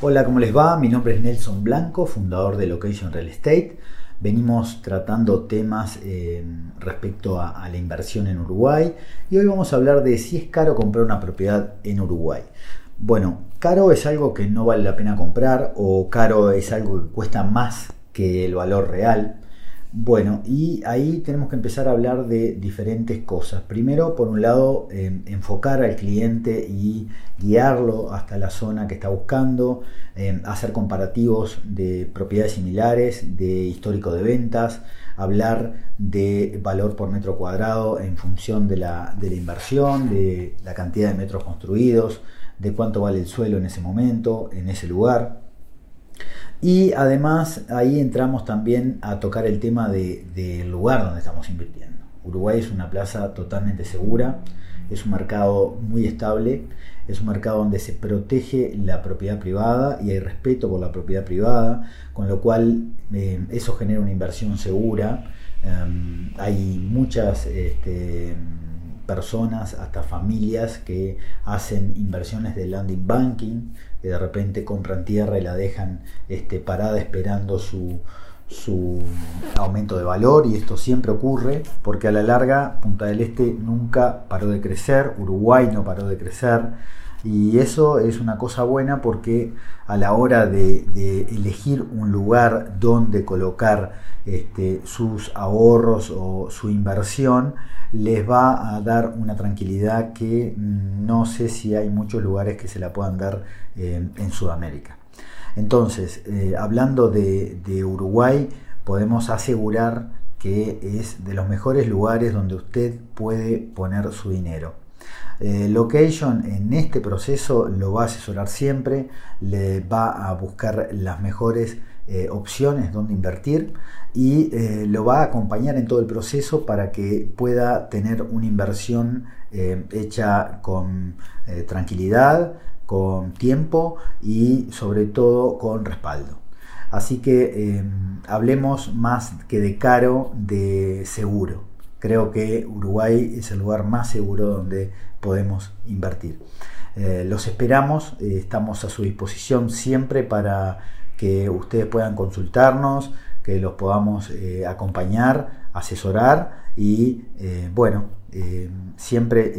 Hola, ¿cómo les va? Mi nombre es Nelson Blanco, fundador de Location Real Estate. Venimos tratando temas eh, respecto a, a, la inversión en Uruguay y hoy vamos a hablar de si es caro comprar una propiedad en Uruguay. Bueno, caro es algo que no vale la pena comprar o caro es algo que cuesta más que el valor real. Bueno, y ahí tenemos que empezar a hablar de diferentes cosas. Primero, por un lado, eh, enfocar al cliente y guiarlo hasta la zona que está buscando, eh, hacer comparativos de propiedades similares, de histórico de ventas, hablar de valor por metro cuadrado en función de la, de la inversión, de la cantidad de metros construidos, de cuánto vale el suelo en ese momento, en ese lugar. Y además ahí entramos también a tocar el tema del de, lugar donde estamos invirtiendo. Uruguay es una plaza totalmente segura, es un mercado muy estable, es un mercado donde se protege la propiedad privada y hay respeto por la propiedad privada, con lo cual eh, eso genera una inversión segura. Um, hay muchas este, personas, hasta familias que hacen inversiones de landing banking, que de repente compran tierra y la dejan este, parada esperando su, su aumento de valor y esto siempre ocurre porque a la larga Punta del Este nunca paró de crecer, Uruguay no paró de crecer y eso es una cosa buena porque a la hora de, elegir un lugar donde colocar este, sus ahorros o su inversión, les va a dar una tranquilidad que no sé si hay muchos lugares que se la puedan dar eh, en Sudamérica. Entonces, eh, hablando de, de Uruguay, podemos asegurar que es de los mejores lugares donde usted puede poner su dinero. Eh, location en este proceso lo va a asesorar siempre, le va a buscar las mejores eh, opciones donde invertir y eh, lo va a acompañar en todo el proceso para que pueda tener una inversión hecha con tranquilidad, con tiempo y sobre todo con respaldo. Así que hablemos más que de caro, de seguro. Creo que Uruguay es el lugar más seguro donde podemos invertir. Eh, los esperamos, eh, estamos a su disposición siempre para que ustedes puedan consultarnos, que los podamos eh, acompañar, asesorar y bueno, siempre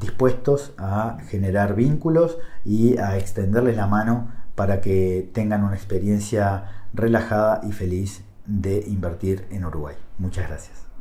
dispuestos a generar vínculos y a extenderles la mano para que tengan una experiencia relajada y feliz de invertir en Uruguay. Muchas gracias.